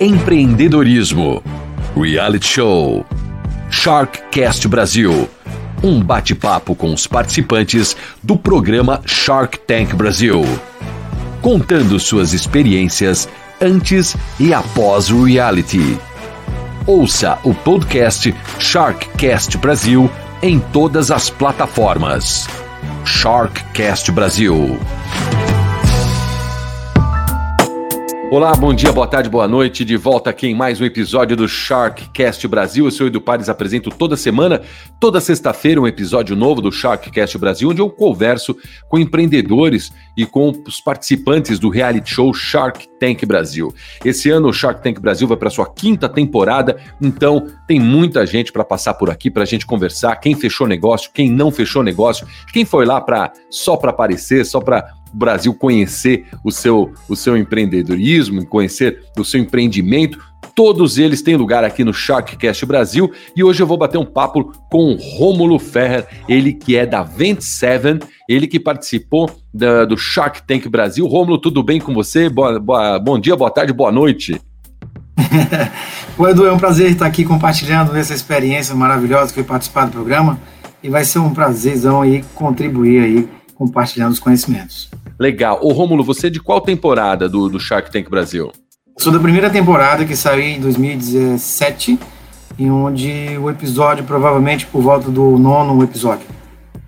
empreendedorismo, reality show, Sharkcast Brasil. Um bate-papo com os participantes do programa Shark Tank Brasil, contando suas experiências antes e após o reality. Ouça o podcast Sharkcast Brasil em todas as plataformas. Sharkcast Brasil. Olá, bom dia, boa tarde, boa noite. De volta aqui em mais um episódio do Sharkcast Brasil. Eu sou Edu Pares, apresento toda semana, toda sexta-feira, um episódio novo do Sharkcast Brasil, onde eu converso com empreendedores e com os participantes do reality show Shark Tank Brasil. Esse ano o Shark Tank Brasil vai para sua quinta temporada, então tem muita gente para passar por aqui para a gente conversar. Quem fechou negócio, quem não fechou negócio, quem foi lá para só para aparecer, só para o Brasil conhecer o seu, o seu empreendedorismo, conhecer o seu empreendimento. Todos eles têm lugar aqui no Sharkcast Brasil e hoje eu vou bater um papo com o Rômulo Ferrer, ele que é da 27, ele que participou da, do Shark Tank Brasil. Rômulo, tudo bem com você? Boa, boa, bom dia, boa tarde, boa noite. o Edu, é um prazer estar aqui compartilhando essa experiência maravilhosa que foi participar do programa e vai ser um prazerzão aí contribuir aí compartilhando os conhecimentos. Legal. Ô Rômulo, você é de qual temporada do, do Shark Tank Brasil? Sou da primeira temporada que saiu em 2017, em onde o episódio provavelmente por volta do nono episódio.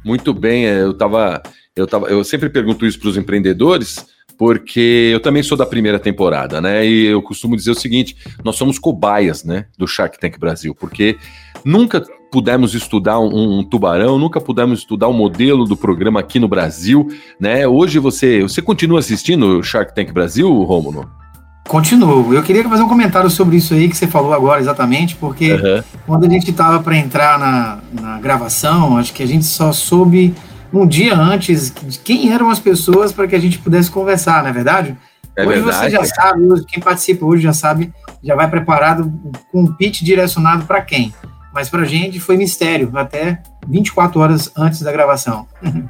Muito bem, é, eu tava, eu tava, eu sempre pergunto isso para os empreendedores, porque eu também sou da primeira temporada, né? E eu costumo dizer o seguinte: nós somos cobaias, né, do Shark Tank Brasil, porque nunca pudemos estudar um, um, tubarão, nunca pudemos estudar o modelo do programa aqui no Brasil, né? Hoje você, você continua assistindo o Shark Tank Brasil, Rômulo? Continuo. Eu queria fazer um comentário sobre isso aí que você falou agora, exatamente, porque uhum. quando a gente estava para entrar na, na gravação, acho que a gente só soube um dia antes de quem eram as pessoas para que a gente pudesse conversar, não é verdade? É hoje verdade. você já sabe, quem participa hoje já sabe, já vai preparado com um pitch direcionado para quem. Mas para a gente foi mistério, até 24 horas antes da gravação.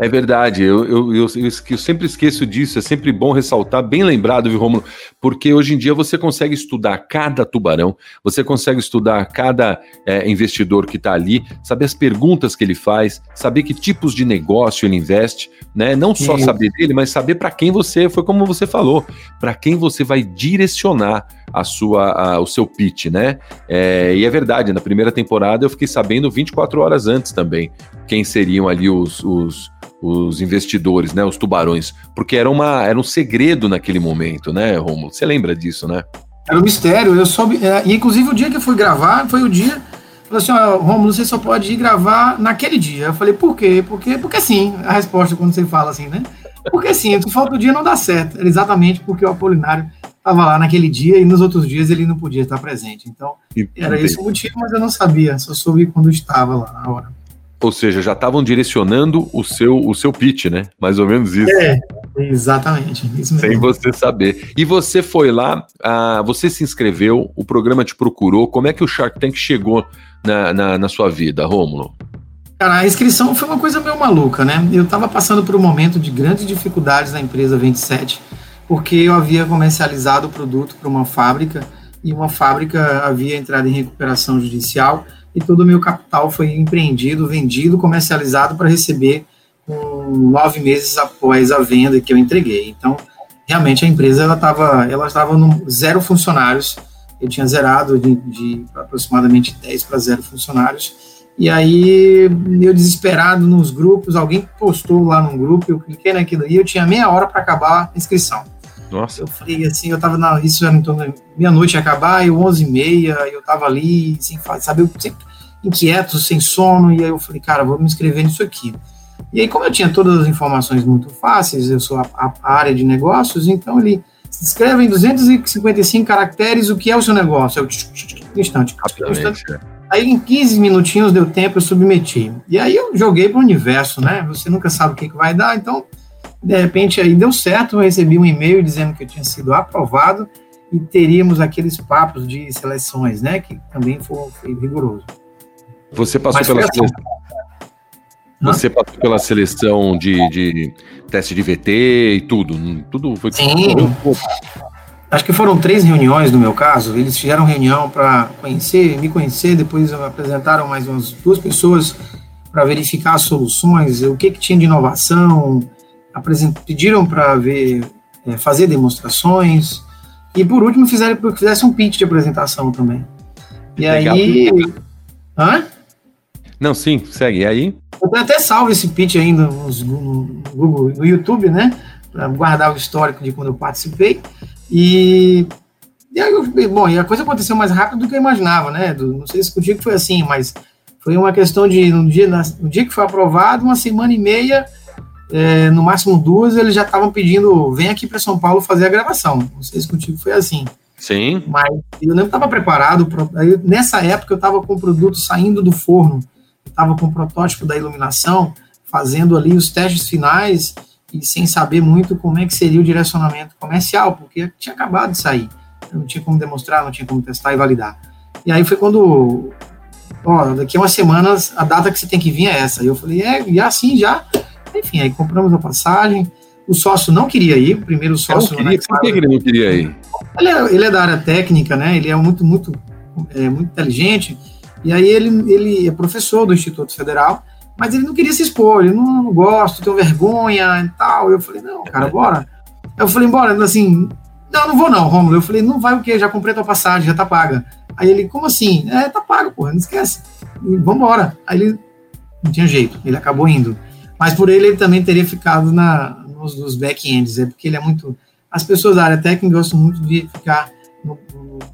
É verdade, eu, eu, eu, eu, sempre esqueço disso, é sempre bom ressaltar, bem lembrado, viu, Romulo? Porque hoje em dia você consegue estudar cada tubarão, você consegue estudar cada é, investidor que está ali, saber as perguntas que ele faz, saber que tipos de negócio ele investe, né? Não só Sim. saber dele, mas saber para quem você, foi como você falou, para quem você vai direcionar a sua, a, o seu pitch, né? É, e é verdade, na primeira temporada eu fiquei sabendo 24 horas antes também quem seriam ali os, os os investidores, né, os tubarões, porque era, uma, era um segredo naquele momento, né, Romulo? Você lembra disso, né? Era um mistério, eu soube, é, e inclusive o dia que eu fui gravar, foi o dia, falou assim, ó, Romulo, você só pode ir gravar naquele dia. Eu falei, por quê? Porque, porque sim, a resposta quando você fala assim, né? Porque sim, se falta o dia não dá certo, era exatamente porque o Apolinário estava lá naquele dia e nos outros dias ele não podia estar presente. Então, era esse o motivo, mas eu não sabia, só soube quando estava lá na hora. Ou seja, já estavam direcionando o seu, o seu pitch, né? Mais ou menos isso. É, exatamente. Isso Sem você saber. E você foi lá, ah, você se inscreveu, o programa te procurou. Como é que o Shark Tank chegou na, na, na sua vida, Rômulo? Cara, a inscrição foi uma coisa meio maluca, né? Eu estava passando por um momento de grandes dificuldades na empresa 27, porque eu havia comercializado o produto para uma fábrica e uma fábrica havia entrado em recuperação judicial e todo o meu capital foi empreendido, vendido, comercializado para receber um, nove meses após a venda que eu entreguei. Então, realmente a empresa ela estava ela estava no zero funcionários. Eu tinha zerado de, de aproximadamente 10 para zero funcionários. E aí, eu desesperado nos grupos, alguém postou lá num grupo, eu cliquei naquilo e eu tinha meia hora para acabar a inscrição. Nossa. Eu falei assim, eu tava na. Isso era torno meia-noite ia acabar, eu 11 e meia, eu tava ali, sem sabe, eu sempre inquieto, sem sono, e aí eu falei, cara, vou me inscrever nisso aqui. E aí, como eu tinha todas as informações muito fáceis, eu sou a, a área de negócios, então ele se inscreve em 255 caracteres o que é o seu negócio. É o instante. instante. É. Aí em 15 minutinhos deu tempo, eu submeti. E aí eu joguei para o universo, né? Você nunca sabe o que, que vai dar, então de repente aí deu certo, eu recebi um e-mail dizendo que eu tinha sido aprovado e teríamos aqueles papos de seleções, né? Que também foi, foi rigoroso. Você passou Mas pela seleção. Você passou pela seleção de, de teste de VT e tudo. Tudo foi. Sim. acho que foram três reuniões no meu caso. Eles fizeram reunião para conhecer, me conhecer, depois apresentaram mais umas duas pessoas para verificar as soluções, o que, que tinha de inovação, pediram para ver, é, fazer demonstrações, e por último fizeram que fizesse um pitch de apresentação também. E Legal. aí. Hã? Não, sim, segue. E aí? Eu tenho até salvo esse pitch ainda no, Google, no YouTube, né? Para guardar o histórico de quando eu participei. E, e aí, eu, bom, e a coisa aconteceu mais rápido do que eu imaginava, né? Do, não sei se contigo foi assim, mas foi uma questão de, no dia, no dia que foi aprovado, uma semana e meia, é, no máximo duas, eles já estavam pedindo, vem aqui para São Paulo fazer a gravação. Não sei se contigo foi assim. Sim. Mas eu não estava preparado. Pra, nessa época, eu estava com o produto saindo do forno, estava com o protótipo da iluminação, fazendo ali os testes finais e sem saber muito como é que seria o direcionamento comercial, porque tinha acabado de sair. Eu não tinha como demonstrar, não tinha como testar e validar. E aí foi quando ó, daqui a umas semanas a data que você tem que vir é essa. E eu falei, é, e assim já. Enfim, aí compramos a passagem. O sócio não queria ir, o primeiro sócio. Queria, por que ele não queria ir? Ele é, ele é, da área técnica, né? Ele é muito, muito, é, muito inteligente. E aí ele, ele é professor do Instituto Federal, mas ele não queria se expor, ele não, não gosta, tem vergonha e tal. Eu falei, não, cara, bora. Eu falei, bora, assim, não, não vou não, Romulo. Eu falei, não vai o quê? Já comprei tua passagem, já tá paga. Aí ele, como assim? É, tá pago, porra, não esquece. E vambora. Aí ele, não tinha jeito, ele acabou indo. Mas por ele, ele também teria ficado na, nos, nos back-ends, é porque ele é muito... As pessoas da área técnica gostam muito de ficar no,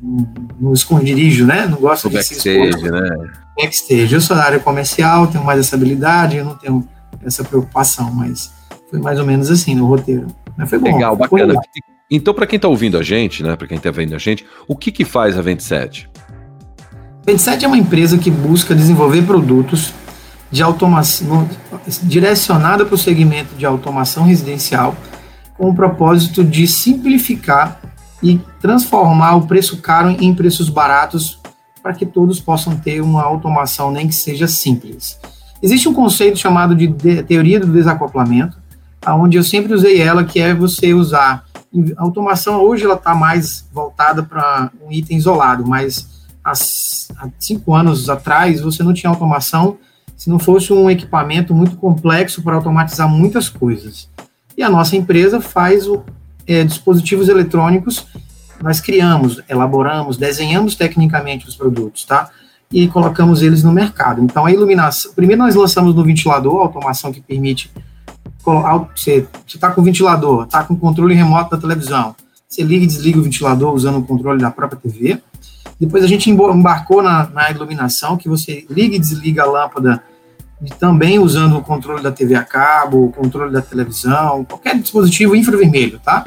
no, no esconderijo, né? Não gostam de backstage, se expor. né? Backstage. Eu sou da área comercial, tenho mais essa habilidade, eu não tenho essa preocupação, mas foi mais ou menos assim no roteiro. Mas foi bom. Legal, bacana. Foi então, para quem está ouvindo a gente, né, para quem está vendo a gente, o que, que faz a 27? 27 é uma empresa que busca desenvolver produtos de automação direcionada para o segmento de automação residencial, com o propósito de simplificar e transformar o preço caro em preços baratos para que todos possam ter uma automação nem que seja simples. Existe um conceito chamado de, teoria do desacoplamento, aonde eu sempre usei ela, que é você usar a automação hoje ela está mais voltada para um item isolado, mas há cinco anos atrás você não tinha automação se não fosse um equipamento muito complexo para automatizar muitas coisas. E a nossa empresa faz o, é, dispositivos eletrônicos, nós criamos, elaboramos, desenhamos tecnicamente os produtos, tá? E colocamos eles no mercado. Então, a iluminação, primeiro nós lançamos no ventilador, a automação que permite você está com o ventilador, está com o controle remoto da televisão, você liga e desliga o ventilador usando o controle da própria TV. Depois a gente embarcou na, na iluminação, que você liga e desliga a lâmpada também usando o controle da TV a cabo, o controle da televisão, qualquer dispositivo infravermelho, tá?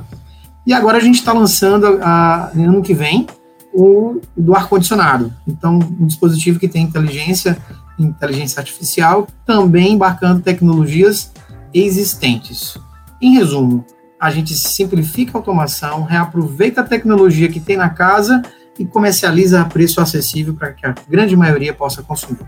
E agora a gente está lançando, a, ano que vem, o do ar-condicionado. Então, um dispositivo que tem inteligência, inteligência artificial, também embarcando tecnologias existentes. Em resumo, a gente simplifica a automação, reaproveita a tecnologia que tem na casa e comercializa a preço acessível para que a grande maioria possa consumir.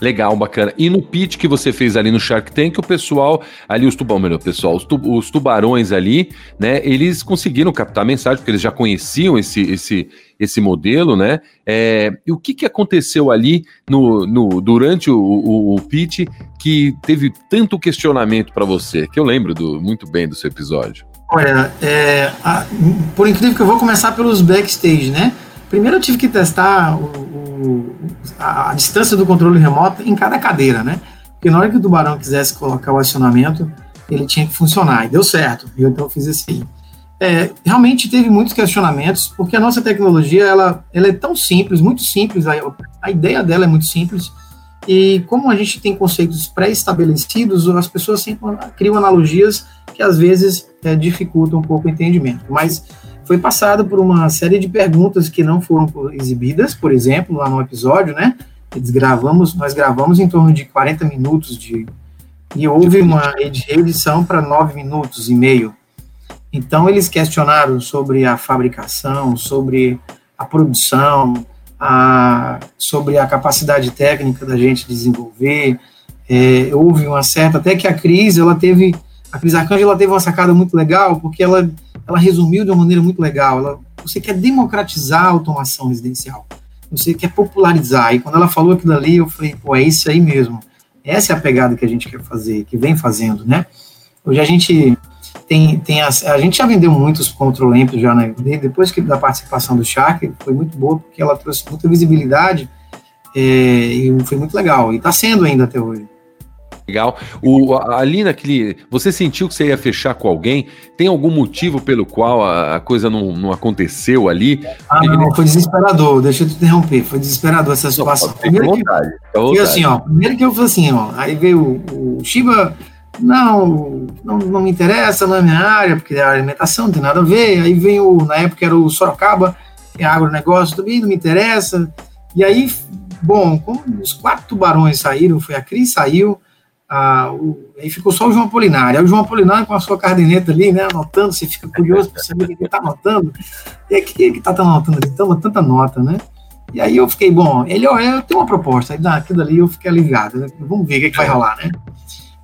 Legal, bacana. E no pitch que você fez ali no Shark Tank, o pessoal, ali os tubarões, melhor, pessoal, os, tu, os, tubarões ali, né, eles conseguiram captar a mensagem, porque eles já conheciam esse, esse, esse modelo, né? É, e o que, que aconteceu ali no, no, durante o, o, o pitch que teve tanto questionamento para você? Que eu lembro do, muito bem do seu episódio. Olha, é, a, por incrível que eu vou começar pelos backstage, né? Primeiro eu tive que testar o, o, a, distância do controle remoto em cada cadeira, né? Porque na hora que o tubarão quisesse colocar o acionamento, ele tinha que funcionar. E deu certo. Eu então fiz assim. É, realmente teve muitos questionamentos, porque a nossa tecnologia ela, ela é tão simples, muito simples, a, a ideia dela é muito simples, e como a gente tem conceitos pré-estabelecidos, as pessoas sempre criam analogias que às vezes é, dificultam um pouco o entendimento. Mas foi passado por uma série de perguntas que não foram exibidas, por exemplo, lá no episódio, né? Eles gravamos, nós gravamos em torno de 40 minutos de e houve uma reedição para 9 minutos e meio. Então eles questionaram sobre a fabricação, sobre a produção, a, sobre a capacidade técnica da gente desenvolver. É, houve uma certa, até que a Cris, ela teve, a Cris Arcanjo, ela teve uma sacada muito legal, porque ela ela resumiu de uma maneira muito legal. Ela, você quer democratizar a automação residencial. Você quer popularizar. E quando ela falou aquilo ali, eu falei, pô, é isso aí mesmo. Essa é a pegada que a gente quer fazer, que vem fazendo, né? Hoje a gente tem, tem as, a gente já vendeu muitos control amp já, né? Depois que da participação do Shark, foi muito boa, porque ela trouxe muita visibilidade é, e foi muito legal. E está sendo ainda até hoje. Legal. O, ali naquele. Você sentiu que você ia fechar com alguém? Tem algum motivo pelo qual a, a coisa não, não aconteceu ali? Ah, não, foi desesperador. Deixa eu te interromper. Foi desesperador essa situação. Primeiro vontade, que, assim, ó, primeiro que eu falei assim, ó, aí veio o, o Shiba. Não, não, não me interessa, não é minha área, porque é a alimentação não tem nada a ver. Aí vem o, na época era o Sorocaba, é agronegócio também, não me interessa. E aí, bom, como os quatro tubarões saíram, foi a Cris saiu, ah, o, aí ficou só o João Apolinário. Aí o João Apolinário com a sua caderneta ali, né, anotando, você fica curioso para saber o que ele está anotando. E aí, o que ele está anotando ali? Toma tanta nota, né? E aí eu fiquei, bom, ele, ó, eu tenho uma proposta. Aí daquilo ali eu fiquei aliviado, né? Vamos ver o que, que vai rolar, né?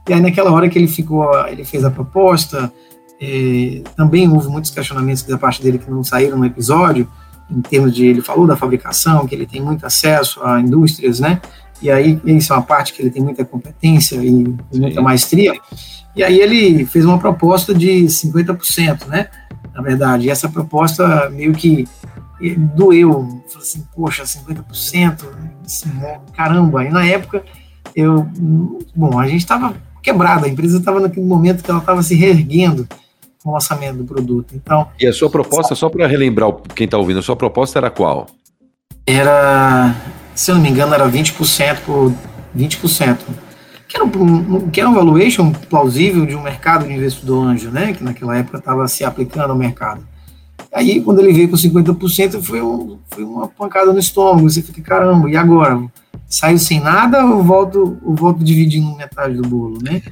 E aí naquela hora que ele ficou, ele fez a proposta, eh, também houve muitos questionamentos da parte dele que não saíram no episódio, em termos de, ele falou da fabricação, que ele tem muito acesso a indústrias, né? E aí isso é uma parte que ele tem muita competência e muita maestria, e aí ele fez uma proposta de 50%, né, na verdade, e essa proposta meio que doeu, falei assim, poxa, 50%, caramba, e na época eu, bom, a gente estava quebrada, a empresa estava naquele momento que ela estava se reerguendo com o lançamento do produto, então... E a sua proposta, só para relembrar quem está ouvindo, a sua proposta era qual? Era se eu não me engano, era 20% por 20%. Que era, um, que era um valuation plausível de um mercado de investidor anjo, né? Que naquela época estava se aplicando ao mercado. Aí, quando ele veio com 50%, foi, um, foi uma pancada no estômago. Você fica, caramba, e agora? Saiu sem nada ou volto, ou volto dividindo metade do bolo, né?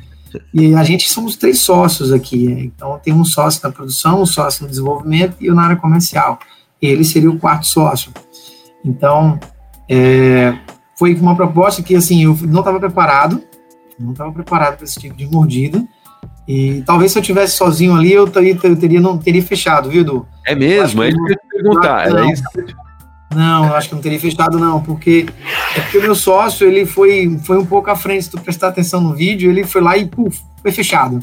E a gente somos três sócios aqui. Né? Então, tem um sócio na produção, um sócio no desenvolvimento e eu na área comercial. Ele seria o quarto sócio. Então, é, foi uma proposta que, assim, eu não estava preparado, não estava preparado para esse tipo de mordida. E talvez se eu tivesse sozinho ali, eu teria, eu teria não teria fechado, viu, Edu? É mesmo? É isso que eu ia te perguntar. Não, isso. não, eu acho que não teria fechado, não, porque é porque o meu sócio ele foi, foi um pouco à frente, se tu prestar atenção no vídeo, ele foi lá e puf, foi fechado.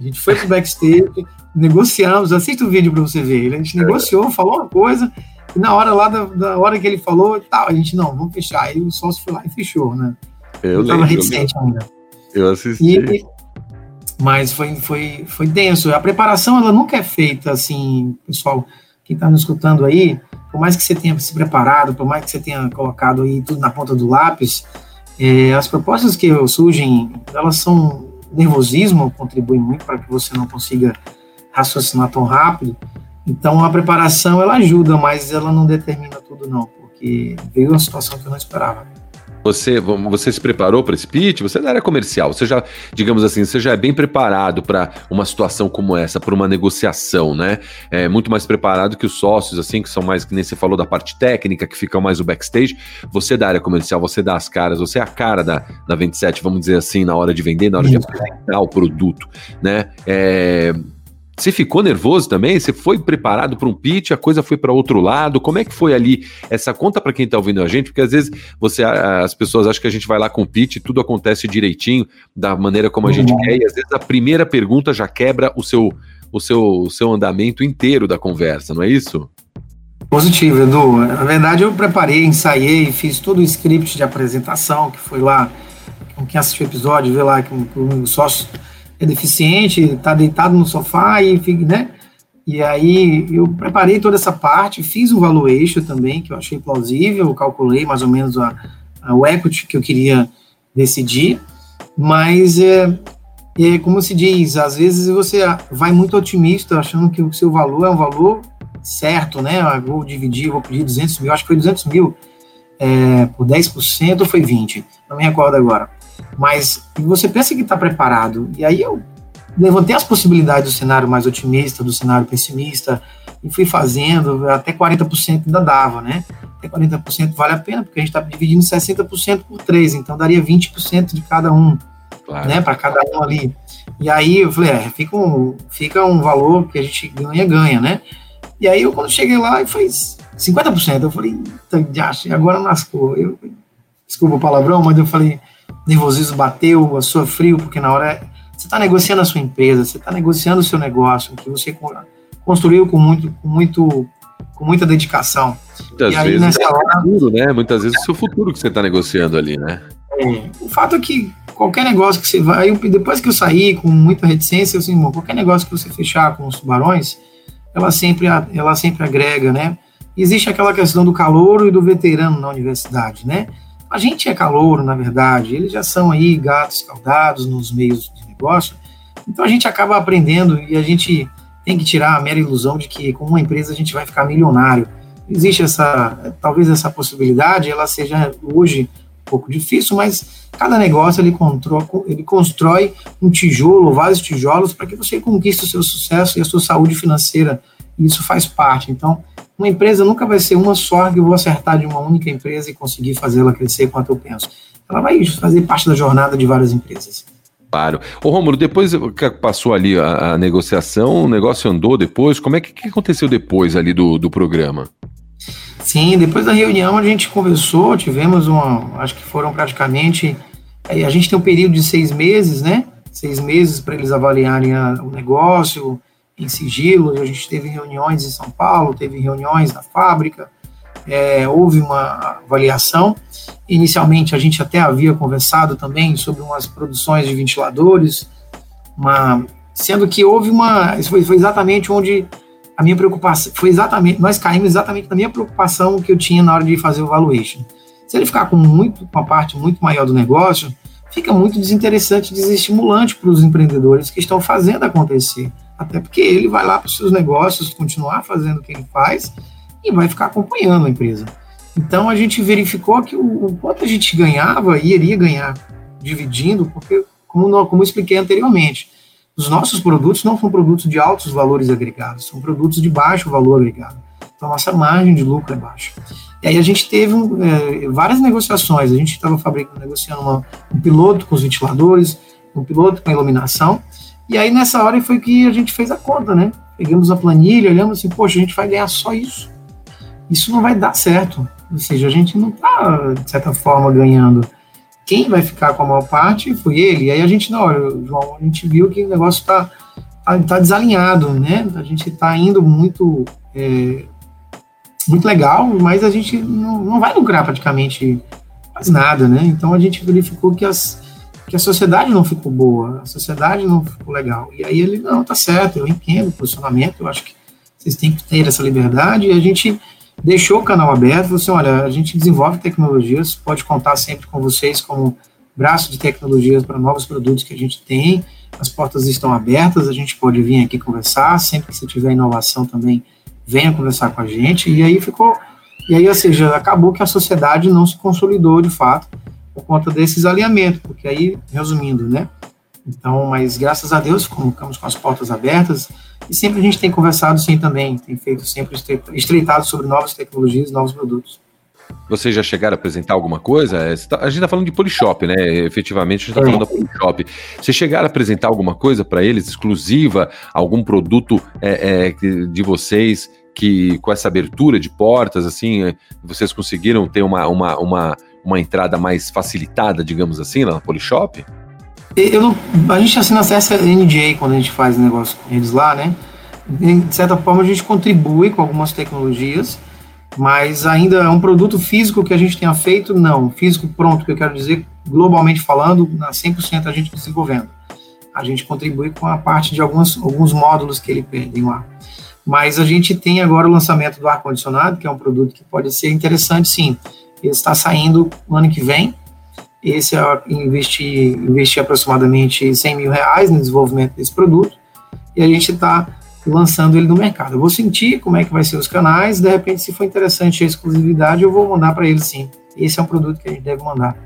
A gente foi pro backstage, negociamos, assista o vídeo para você ver. A gente negociou, falou uma coisa, e na hora lá, da, da hora que ele falou, tal, a gente, não, vamos fechar. Aí o sócio foi lá e fechou, né? Eu, eu tava reticente ainda. Eu assisti. E, mas foi, foi, foi denso. A preparação, ela nunca é feita assim, pessoal, quem está nos escutando aí, por mais que você tenha se preparado, por mais que você tenha colocado aí tudo na ponta do lápis, é, as propostas que surgem, elas são nervosismo, contribui muito para que você não consiga raciocinar tão rápido, então a preparação ela ajuda, mas ela não determina tudo não, porque veio uma situação que eu não esperava. Você, você se preparou para esse pitch? Você é da área comercial, você já, digamos assim, você já é bem preparado para uma situação como essa, para uma negociação, né? É muito mais preparado que os sócios, assim, que são mais, que nem você falou, da parte técnica, que ficam mais o backstage. Você é da área comercial, você dá as caras, você é a cara da, da 27, vamos dizer assim, na hora de vender, na hora de apresentar o produto, né? É, você ficou nervoso também? Você foi preparado para um pitch, a coisa foi para outro lado? Como é que foi ali essa conta para quem está ouvindo a gente? Porque às vezes você, as pessoas acham que a gente vai lá com o pitch, tudo acontece direitinho, da maneira como a uhum. gente quer, e às vezes a primeira pergunta já quebra o seu, o seu, o seu andamento inteiro da conversa, não é isso? Positivo, Edu. Na verdade, eu preparei, ensaiei, fiz todo o script de apresentação, que foi lá, quem assistiu o episódio, vê lá que o sócio é deficiente, está deitado no sofá e fica, né? E aí eu preparei toda essa parte, fiz um valuation também, que eu achei plausível, calculei mais ou menos a, a, o equity que eu queria decidir, mas é, é como se diz, às vezes você vai muito otimista, achando que o seu valor é um valor certo, né? Eu vou dividir, vou pedir 200 mil, acho que foi 200 mil é, por 10% ou foi 20, não me recordo agora. Mas você pensa que está preparado. E aí eu levantei as possibilidades do cenário mais otimista, do cenário pessimista, e fui fazendo, até 40% ainda dava, né? Até 40% vale a pena, porque a gente está dividindo 60% por 3, então daria 20% de cada um. claro. né, para cada um ali. E aí eu falei, é, fica um, fica um valor que a gente ganha, ganha, né? E aí eu quando cheguei lá, foi 50%. Eu falei, agora lascou. Eu, desculpa o palavrão, mas eu falei, nervosismo bateu, a frio, porque na hora você está negociando a sua empresa, você está negociando o seu negócio, que você construiu com muito, com muito, com muita dedicação. Muitas aí, vezes é hora, futuro, né? Muitas vezes é o seu futuro que você está negociando ali, né? É, o fato é que qualquer negócio que você vai, depois que eu saí com muita reticência, assim, qualquer negócio que você fechar com os tubarões, ela sempre, ela sempre agrega, né? Existe aquela questão do calouro e do veterano na universidade, né? A gente é calouro, na verdade, eles já são aí gatos escaldados nos meios de negócio, então a gente acaba aprendendo e a gente tem que tirar a mera ilusão de que com uma empresa a gente vai ficar milionário. Existe essa, talvez essa possibilidade, ela seja hoje um pouco difícil, mas cada negócio ele, ele constrói um tijolo, vários tijolos, para que você conquiste o seu sucesso e a sua saúde financeira. E isso faz parte. Então, uma empresa nunca vai ser uma só que eu vou acertar de uma única empresa e conseguir fazê-la crescer quanto eu penso. Ela vai fazer parte da jornada de várias empresas. Claro. Ô Romulo, depois que passou ali a, a, negociação, o negócio andou depois, como é que, que aconteceu depois ali do, do programa? Sim, depois da reunião a gente conversou, tivemos uma, acho que foram praticamente, a gente tem um período de seis meses, né? Seis meses para eles avaliarem a, o negócio em sigilo. A gente teve reuniões em São Paulo, teve reuniões na fábrica, é, houve uma avaliação. Inicialmente, a gente até havia conversado também sobre umas produções de ventiladores, uma, sendo que houve uma. Isso foi, foi exatamente onde a minha preocupação. Foi exatamente. Nós caímos exatamente na minha preocupação que eu tinha na hora de fazer o valuation. Se ele ficar com muito, uma parte muito maior do negócio, fica muito desinteressante, desestimulante para os empreendedores que estão fazendo acontecer. Até porque ele vai lá para os seus negócios, continuar fazendo o que ele faz e vai ficar acompanhando a empresa. Então a gente verificou que o, o quanto a gente ganhava e iria ganhar dividindo, porque, como, como eu expliquei anteriormente, os nossos produtos não são produtos de altos valores agregados, são produtos de baixo valor agregado. Então, a nossa margem de lucro é baixa. E aí a gente teve um, é, várias negociações. A gente estava negociando uma, um piloto com os ventiladores, um piloto com a iluminação. E aí, nessa hora, foi que a gente fez a conta, né? Pegamos a planilha, olhamos assim, poxa, a gente vai ganhar só isso isso não vai dar certo. Ou seja, a gente não está, de certa forma, ganhando. Quem vai ficar com a maior parte foi ele. E aí a gente, não, João, a gente viu que o negócio está tá, tá desalinhado, né? A gente está indo muito, é, muito legal, mas a gente não, não vai lucrar praticamente quase nada, né? Então a gente verificou que, as, que a sociedade não ficou boa, a sociedade não ficou legal. E aí ele, não, tá certo, eu entendo o posicionamento, eu acho que vocês têm que ter essa liberdade, e a gente deixou o canal aberto, falou assim, olha, a gente desenvolve tecnologias, pode contar sempre com vocês como braço de tecnologias para novos produtos que a gente tem, as portas estão abertas, a gente pode vir aqui conversar, sempre que você tiver inovação também, venha conversar com a gente, e aí ficou, e aí, ou seja, acabou que a sociedade não se consolidou de fato, por conta desses alinhamentos, porque aí, resumindo, né, então, mas graças a Deus, ficamos com as portas abertas, e sempre a gente tem conversado sim também, tem feito sempre estreitado sobre novas tecnologias, novos produtos. Vocês já chegaram a apresentar alguma coisa? É, tá, a gente está falando de Polishop, né? Efetivamente, a gente está falando da Polishop. Vocês chegaram a apresentar alguma coisa para eles, exclusiva, algum produto é, é, de vocês que, com essa abertura de portas, assim, é, vocês conseguiram ter uma, uma, uma, uma entrada mais facilitada, digamos assim, lá na Polishop? Eu não, a gente assina acesso NDA quando a gente faz negócio com eles lá, né? De certa forma, a gente contribui com algumas tecnologias, mas ainda é um produto físico que a gente tenha feito? Não. Físico pronto, que eu quero dizer, globalmente falando, na 100% a gente desenvolvendo. A gente contribui com a parte de alguns, alguns módulos que ele pedem lá. Mas a gente tem agora o lançamento do ar-condicionado, que é um produto que pode ser interessante, sim. Ele está saindo no ano que vem, esse é investir, investir aproximadamente 100 mil reais no desenvolvimento desse produto e a gente está lançando ele no mercado. Eu vou sentir como é que vai ser os canais, de repente, se for interessante a exclusividade, eu vou mandar para ele sim. Esse é um produto que a gente deve mandar.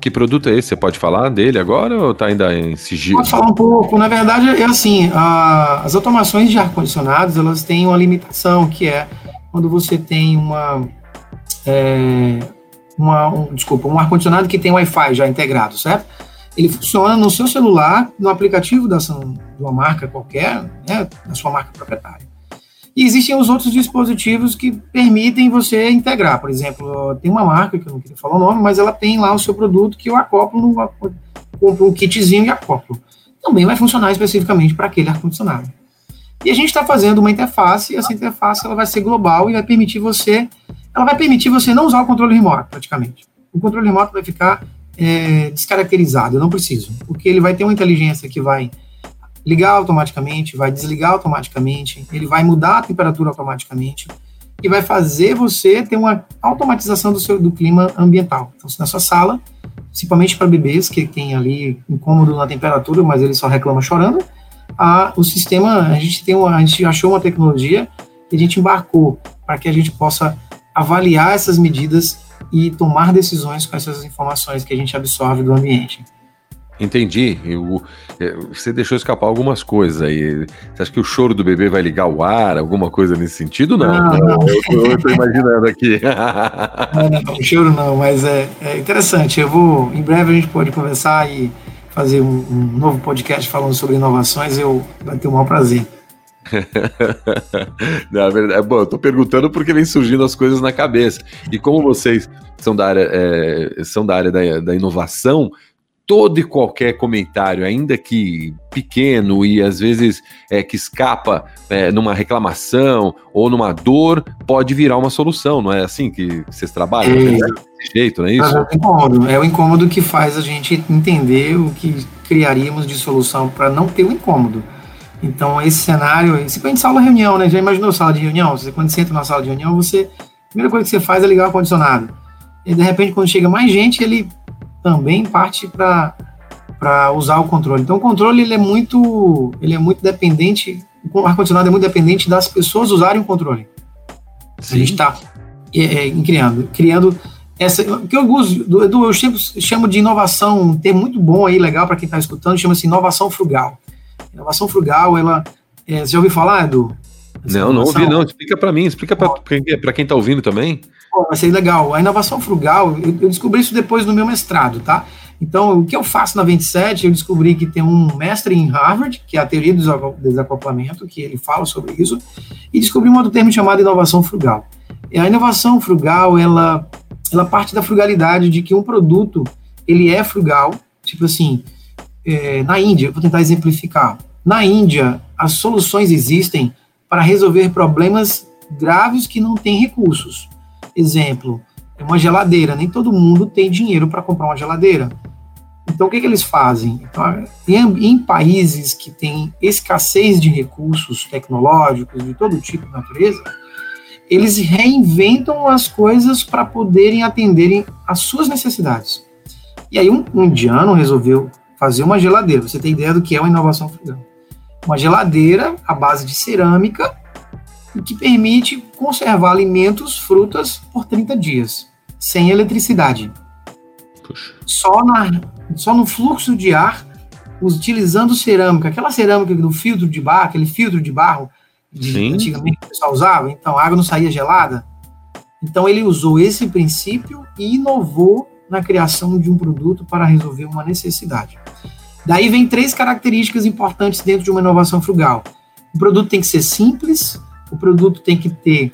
Que produto é esse? Você pode falar dele agora ou está ainda em sigilo? Posso falar um pouco. Na verdade, é assim, a, as automações de ar-condicionados, elas têm uma limitação, que é quando você tem uma, é, uma, um, desculpa, um ar-condicionado que tem Wi-Fi já integrado, certo? Ele funciona no seu celular, no aplicativo da, de uma marca qualquer, né, da sua marca proprietária. E existem os outros dispositivos que permitem você integrar. Por exemplo, tem uma marca, que eu não queria falar o nome, mas ela tem lá o seu produto que eu acoplo, no, compro um kitzinho e acoplo. Também vai funcionar especificamente para aquele ar-condicionado. E a gente está fazendo uma interface, e essa interface ela vai ser global e vai permitir você, ela vai permitir você não usar o controle remoto, praticamente. O controle remoto vai ficar é, descaracterizado, eu não preciso, porque ele vai ter uma inteligência que vai ligar automaticamente, vai desligar automaticamente, ele vai mudar a temperatura automaticamente e vai fazer você ter uma automatização do seu do clima ambiental. Então, se na sua sala, principalmente para bebês que tem ali incômodo na temperatura, mas ele só reclama chorando, a, o sistema a gente tem uma, a gente achou uma tecnologia que a gente embarcou para que a gente possa avaliar essas medidas e tomar decisões com essas informações que a gente absorve do ambiente. Entendi. Eu, é, você deixou escapar algumas coisas aí. Você acha que o choro do bebê vai ligar o ar, alguma coisa nesse sentido? Não. não, não. Eu, estou imaginando aqui. não, não, o choro não, mas é, é, interessante. Eu vou, em breve a gente pode conversar e fazer um, um novo podcast falando sobre inovações. Eu vai ter o maior prazer. Na verdade, bom, eu tô perguntando porque vem surgindo as coisas na cabeça. E como vocês são da área, é, são da área da, da inovação, todo e qualquer comentário, ainda que pequeno e às vezes é, que escapa é, numa reclamação ou numa dor, pode virar uma solução, não é assim que vocês trabalham? É, desse jeito, não é isso? É o, incômodo, é o incômodo que faz a gente entender o que criaríamos de solução para não ter o incômodo. Então, esse cenário, você quando sala de reunião, né? Já imaginou sala de reunião? Você, quando você entra na sala de reunião, você, a primeira coisa que você faz é ligar o ar-condicionado. E de repente, quando chega mais gente, ele também parte para usar o controle. Então, o controle ele é muito, ele é muito dependente, o ar-condicionado é muito dependente das pessoas usarem o controle. Sim. A gente está é, é, criando, criando essa, que eu uso, do, eu chamo de inovação, um termo muito bom aí, legal para quem está escutando, chama-se inovação frugal. Inovação frugal, ela, é, você já ouviu falar, Edu? Não, não ouvi, não. Explica para mim, explica para quem está ouvindo também vai ser legal. A inovação frugal, eu, eu, descobri isso depois do meu mestrado, tá? Então, o que eu faço na 27, eu descobri que tem um mestre em Harvard, que é a teoria do desacoplamento, que ele fala sobre isso, e descobri um outro termo chamado inovação frugal. E a inovação frugal, ela, ela parte da frugalidade de que um produto, ele é frugal, tipo assim, é, na Índia, vou tentar exemplificar, na Índia, as soluções existem para resolver problemas graves que não têm recursos. Exemplo, uma geladeira. Nem todo mundo tem dinheiro para comprar uma geladeira. Então, o que, que eles fazem? Então, em, em, países que têm escassez de recursos tecnológicos de todo tipo de natureza, eles reinventam as coisas para poderem atenderem às suas necessidades. E aí, um, um indiano resolveu fazer uma geladeira. Você tem ideia do que é uma inovação frugal? Uma geladeira à base de cerâmica que permite conservar alimentos, frutas, por 30 dias, sem eletricidade. Puxa. Só, na, só no fluxo de ar, utilizando cerâmica, aquela cerâmica do filtro de barro, aquele filtro de barro de, antigamente que o pessoal usava, então a água não saía gelada. Então ele usou esse princípio e inovou na criação de um produto para resolver uma necessidade. Daí vem três características importantes dentro de uma inovação frugal. O produto tem que ser simples, o produto tem que ter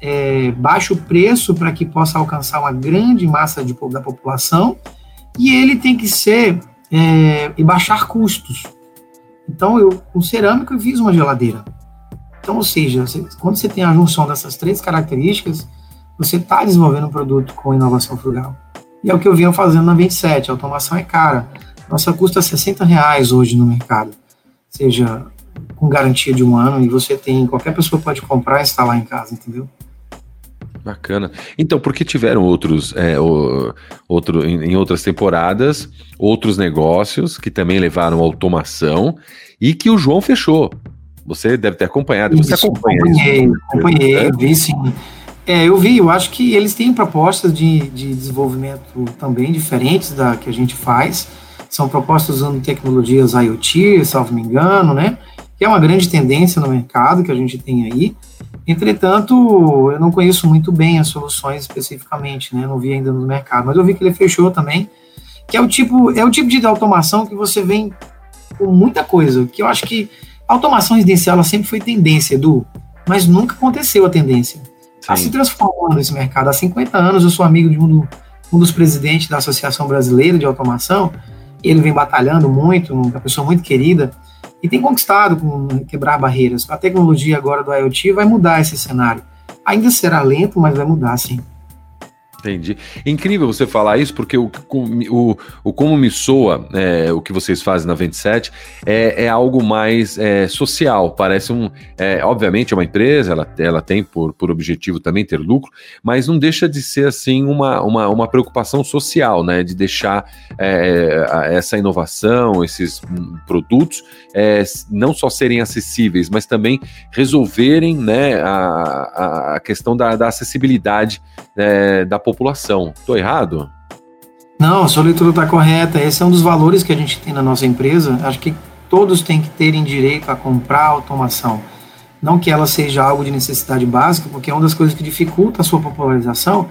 é, baixo preço para que possa alcançar uma grande massa de, da população e ele tem que ser é, e baixar custos. Então, eu, com cerâmica, eu fiz uma geladeira. Então, ou seja, quando você tem a junção dessas três características, você está desenvolvendo um produto com inovação frugal. E é o que eu venho fazendo na 27. A automação é cara. Nossa custa 60 reais hoje no mercado. Seja com garantia de um ano e você tem, qualquer pessoa pode comprar e instalar em casa, entendeu? Bacana. Então, porque tiveram outros, é, o, outro, em, em, outras temporadas, outros negócios que também levaram automação e que o João fechou. Você deve ter acompanhado. Isso, você acompanha acompanhei, isso? Acompanhei, é? vi sim. É, eu vi, eu acho que eles têm propostas de, de desenvolvimento também diferentes da que a gente faz. São propostas usando tecnologias IoT, salvo me engano, né? que é uma grande tendência no mercado que a gente tem aí. Entretanto, eu não conheço muito bem as soluções especificamente, né? Não vi ainda no mercado, mas eu vi que ele fechou também, que é o tipo, é o tipo de automação que você vem com muita coisa, que eu acho que automação residencial sempre foi tendência, Edu, mas nunca aconteceu a tendência. Está se transformando esse mercado. Há 50 anos eu sou amigo de um, um dos presidentes da Associação Brasileira de Automação, ele vem batalhando muito, uma pessoa muito querida, e tem conquistado com quebrar barreiras. A tecnologia agora do IoT vai mudar esse cenário. Ainda será lento, mas vai mudar, sim. Entendi. Incrível você falar isso, porque o, o, o como me soa é, o que vocês fazem na 27 é, é algo mais é, social. Parece um. É, obviamente, é uma empresa, ela, ela tem por, por objetivo também ter lucro, mas não deixa de ser assim uma, uma, uma preocupação social, né? De deixar é, essa inovação, esses produtos, é, não só serem acessíveis, mas também resolverem né, a, a questão da, da acessibilidade da população população. Estou errado? Não, a sua leitura está correta. Esse é um dos valores que a gente tem na nossa empresa. Acho que todos têm que terem direito a comprar automação. Não que ela seja algo de necessidade básica, porque uma das coisas que dificulta a sua popularização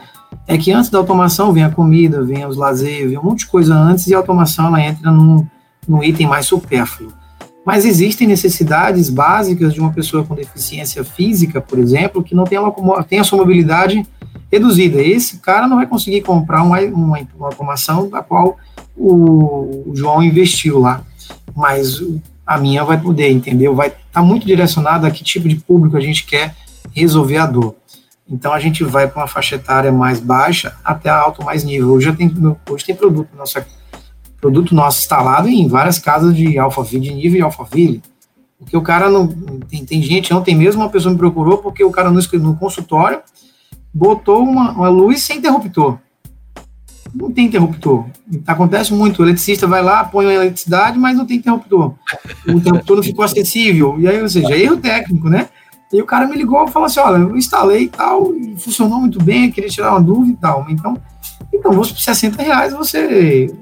é que antes da automação vem a comida, vem os lazer, vem um monte de coisa antes e a automação ela entra num, num item mais supérfluo. Mas existem necessidades básicas de uma pessoa com deficiência física, por exemplo, que não tem tem a sua mobilidade reduzida. Esse cara não vai conseguir comprar uma, uma, uma automação da qual o, João investiu lá, mas a minha vai poder, entendeu? Vai estar tá muito direcionado a que tipo de público a gente quer resolver a dor. Então a gente vai para uma faixa etária mais baixa até a alto mais nível. Hoje, tem, hoje tem produto, nosso produto nosso instalado em várias casas de Alphaville, de nível e Alphaville. Porque o cara não. Tem, tem gente, ontem mesmo uma pessoa me procurou porque o cara no, no consultório botou uma, uma luz sem interruptor. Não tem interruptor. Acontece muito. O eletricista vai lá, põe a eletricidade, mas não tem interruptor. O interruptor não ficou acessível. E aí, ou seja, erro técnico, né? E o cara me ligou e falou assim: olha, eu instalei e tal, e funcionou muito bem, queria tirar uma dúvida e tal. Então, então por 60 reais você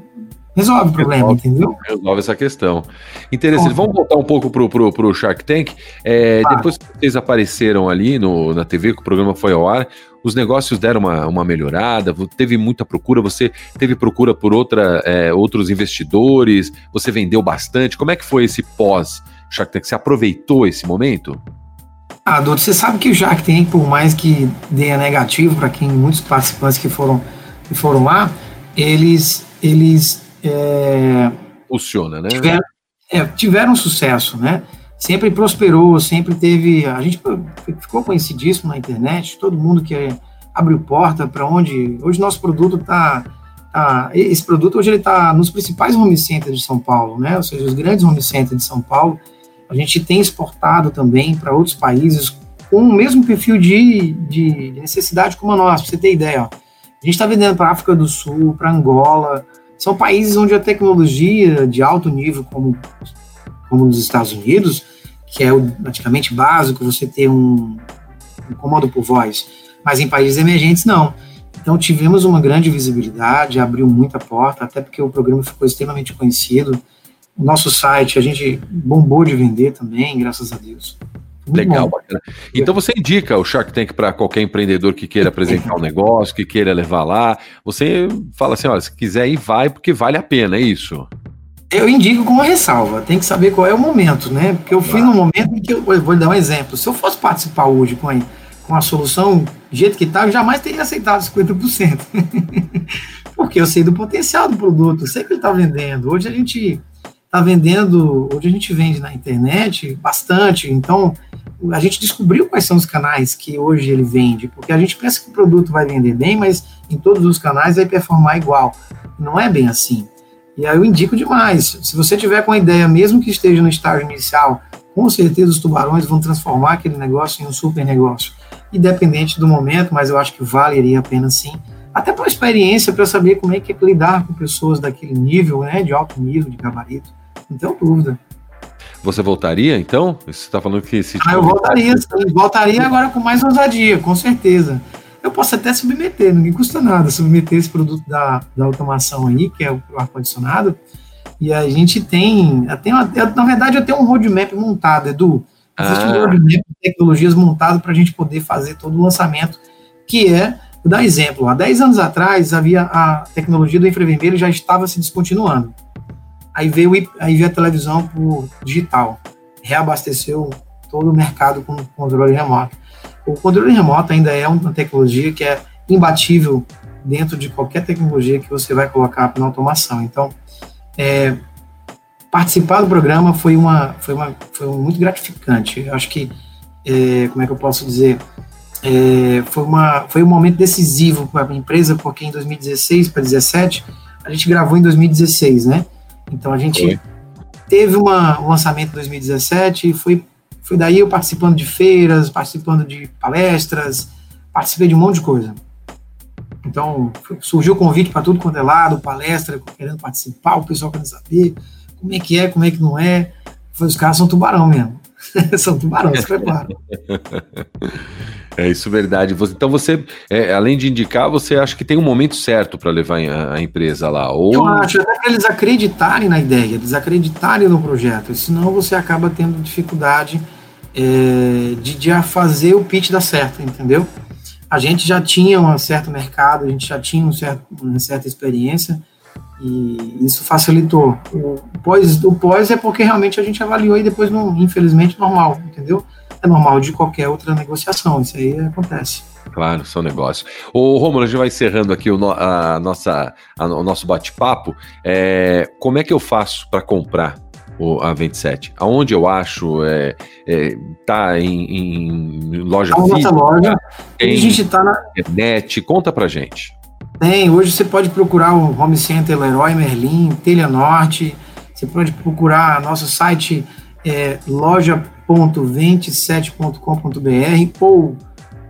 resolve o problema, resolve, entendeu? Resolve essa questão. Interessante. Vamos voltar um pouco pro, pro, pro Shark Tank. É, ah. Depois que vocês apareceram ali no, na TV, que o programa foi ao ar, os negócios deram uma, uma melhorada, teve muita procura, você teve procura por outra, é, outros investidores, você vendeu bastante. Como é que foi esse pós Shark Tank? Você aproveitou esse momento? Ah, Doutor, você sabe que o Shark Tank, por mais que dê negativo para quem muitos participantes que foram, que foram lá, eles, eles é, funciona, né? Tiveram, é, tiveram sucesso, né? Sempre prosperou, sempre teve. A gente ficou conhecidíssimo na internet, todo mundo que abriu porta para onde. Hoje nosso produto está. Tá, esse produto hoje ele está nos principais home centers de São Paulo, né? Ou seja, os grandes home centers de São Paulo. A gente tem exportado também para outros países com o mesmo perfil de, de necessidade como a nossa, para você ter ideia. Ó. A gente está vendendo para a África do Sul, para Angola, são países onde a tecnologia de alto nível, como, como nos Estados Unidos, que é praticamente básico você ter um, um comando por voz, mas em países emergentes não. Então tivemos uma grande visibilidade, abriu muita porta, até porque o programa ficou extremamente conhecido. O nosso site a gente bombou de vender também, graças a Deus. Legal, bacana. Então você indica o Shark Tank para qualquer empreendedor que queira apresentar um negócio, que queira levar lá. Você fala assim: olha, se quiser ir, vai, porque vale a pena, é isso. Eu indico com uma ressalva, tem que saber qual é o momento, né? Porque eu fui no momento em que eu, eu vou dar um exemplo. Se eu fosse participar hoje com a, com a solução do jeito que está, eu jamais teria aceitado 50%. porque eu sei do potencial do produto, eu sei que ele está vendendo. Hoje a gente está vendendo, hoje a gente vende na internet bastante, então a gente descobriu quais são os canais que hoje ele vende, porque a gente pensa que o produto vai vender bem, mas em todos os canais vai performar igual. Não é bem assim. E aí eu indico demais. Se você tiver com a ideia, mesmo que esteja no estágio inicial, com certeza os tubarões vão transformar aquele negócio em um super negócio. Independente do momento, mas eu acho que valeria a pena sim. Até para experiência, para saber como é que é lidar com pessoas daquele nível, né, de alto nível, de gabarito. Não tenho dúvida. Você voltaria, então? Você está falando que se. Ah, eu voltaria, sim. Voltaria agora com mais ousadia, com certeza. Eu posso até submeter, não me custa nada submeter esse produto da, da automação aí, que é o ar-condicionado. E a gente tem, tem uma, na verdade, eu tenho um roadmap montado, Edu. Existe ah. um roadmap de tecnologias montado para a gente poder fazer todo o lançamento, que é Vou dar exemplo. Há 10 anos atrás, havia a tecnologia do infravermelho já estava se descontinuando. Aí veio, aí veio a televisão por digital, reabasteceu todo o mercado com controle remoto. O controle remoto ainda é uma tecnologia que é imbatível dentro de qualquer tecnologia que você vai colocar na automação. Então, é, participar do programa foi uma foi uma foi muito gratificante. Eu acho que é, como é que eu posso dizer é, foi uma foi um momento decisivo para a empresa porque em 2016 para 2017 a gente gravou em 2016, né? Então a gente foi. teve uma, um lançamento em 2017 e foi foi daí eu participando de feiras, participando de palestras, participei de um monte de coisa. Então, surgiu o convite para tudo quanto é lado, palestra, querendo participar, o pessoal querendo saber como é que é, como é que não é. Os caras são tubarão mesmo. são tubarão, se prepara. É isso, verdade. Então você, é, além de indicar, você acha que tem um momento certo para levar a, empresa lá? Ou... Eu acho até que eles acreditarem na ideia, eles acreditarem no projeto, senão você acaba tendo dificuldade é, de, de fazer o pitch dar certo, entendeu? A gente já tinha um certo mercado, a gente já tinha um certo, uma certa experiência e isso facilitou. O pós, o pós é porque realmente a gente avaliou e depois, não, infelizmente, normal, entendeu? É normal de qualquer outra negociação, isso aí acontece. Claro, são negócios. Ô, Romulo, a gente vai encerrando aqui o, a nossa, a, o nosso bate-papo. É, como é que eu faço para comprar o, a 27? Aonde eu acho? É, é, tá em, em loja tá física? Loja. Tem a gente tá na internet. Conta pra gente. Tem, hoje você pode procurar o Home Center Leroy Merlin, Telha Norte. Você pode procurar nosso site é, loja.27.com.br ou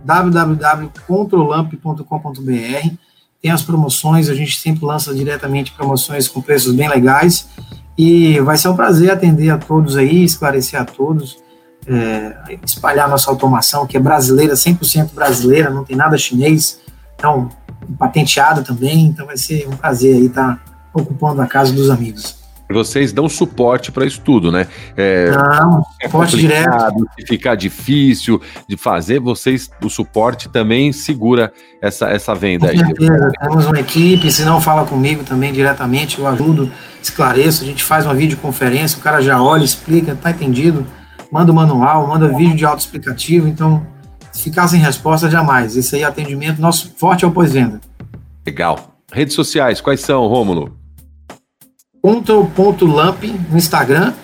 www.controlamp.com.br. Tem as promoções, a gente sempre lança diretamente promoções com preços bem legais. E vai ser um prazer atender a todos aí, esclarecer a todos, é, espalhar nossa automação, que é brasileira, 100% brasileira, não tem nada chinês, então, patenteada também, então vai ser um prazer aí estar ocupando a casa dos amigos. Vocês dão suporte para isso tudo, né? É, Não, é suporte direto. Se ficar difícil de fazer, vocês, o suporte também segura essa, essa venda Com certeza, aí. Temos uma equipe, se não fala comigo também diretamente, eu ajudo, esclareço, a gente faz uma videoconferência, o cara já olha, explica, tá entendido, manda o manual, manda vídeo de autoexplicativo, então se ficar sem resposta, jamais. Esse aí é atendimento, nosso forte é o pós-venda. Legal. Redes sociais, quais são, Rômulo? Control.lamp no Instagram.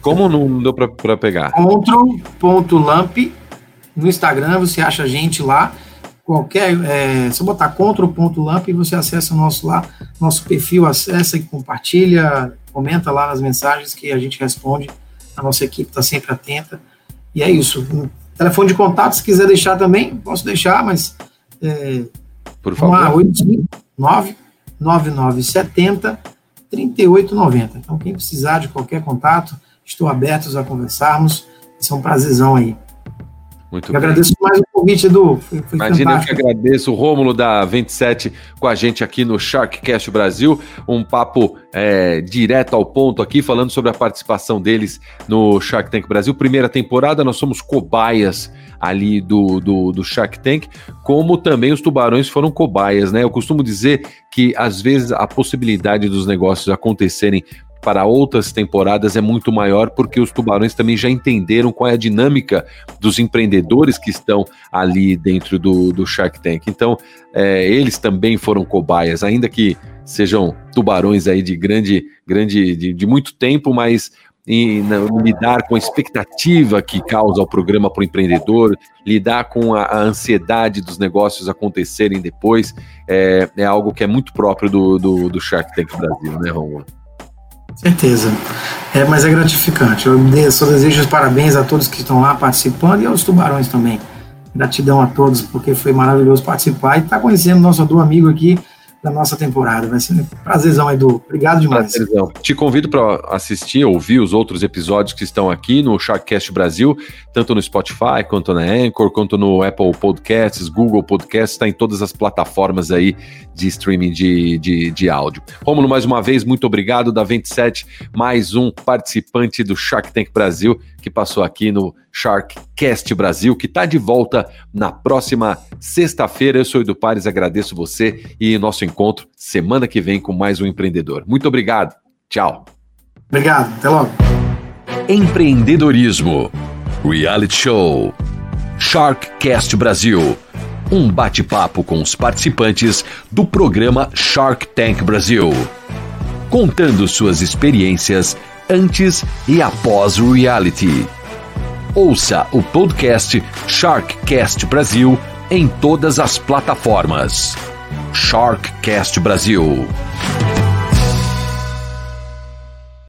Como não deu para pegar? Control.lamp no Instagram, você acha a gente lá. Qualquer, é, se botar control.lamp, você acessa o nosso lá, nosso perfil, acessa e compartilha, comenta lá nas mensagens que a gente responde. A nossa equipe está sempre atenta. E é isso. Telefone de contato, se quiser deixar também, posso deixar, mas. É, Por favor. 859 9970 3890. Então, quem precisar de qualquer contato, estou aberto a conversarmos. Isso é um prazerzão aí. Muito eu bem. agradeço mais o convite, Edu. Foi, foi Imagina, fantástico. eu que agradeço o Rômulo da 27 com a gente aqui no Sharkcast Brasil. Um papo é, direto ao ponto aqui, falando sobre a participação deles no Shark Tank Brasil. Primeira temporada, nós somos cobaias ali do, do, do Shark Tank, como também os tubarões foram cobaias, né? Eu costumo dizer que às vezes a possibilidade dos negócios acontecerem para outras temporadas é muito maior, porque os tubarões também já entenderam qual é a dinâmica dos empreendedores que estão ali dentro do, do Shark Tank. Então, é, eles também foram cobaias, ainda que sejam tubarões aí de grande, grande, de, de muito tempo, mas em lidar com a expectativa que causa o programa para o empreendedor, lidar com a, a, ansiedade dos negócios acontecerem depois, é, é, algo que é muito próprio do, do, do Shark Tank Brasil, né, Romulo? Certeza. É, mas é gratificante. Eu só desejo os parabéns a todos que estão lá participando e aos tubarões também. Gratidão a todos, porque foi maravilhoso participar e estar tá conhecendo nosso do amigo aqui, da nossa temporada. Vai ser um prazerzão, Edu. Obrigado demais. Prazerzão. Te convido para assistir, ouvir os outros episódios que estão aqui no Sharkcast Brasil, tanto no Spotify, quanto na Anchor, quanto no Apple Podcasts, Google Podcasts, está em todas as plataformas aí de streaming de, de, de áudio. Romulo, mais uma vez, muito obrigado. Da 27, mais um participante do Shark Tank Brasil que passou aqui no Sharkcast Brasil, que está de volta na próxima sexta-feira. Eu sou Edu Pares, agradeço você e nosso encontro semana que vem com mais um empreendedor. Muito obrigado. Tchau. Obrigado. Até logo. Empreendedorismo. Reality Show. Sharkcast Brasil. Um bate-papo com os participantes do programa Shark Tank Brasil. Contando suas experiências antes e após o reality. Ouça o podcast Sharkcast Brasil em todas as plataformas. Sharkcast Brasil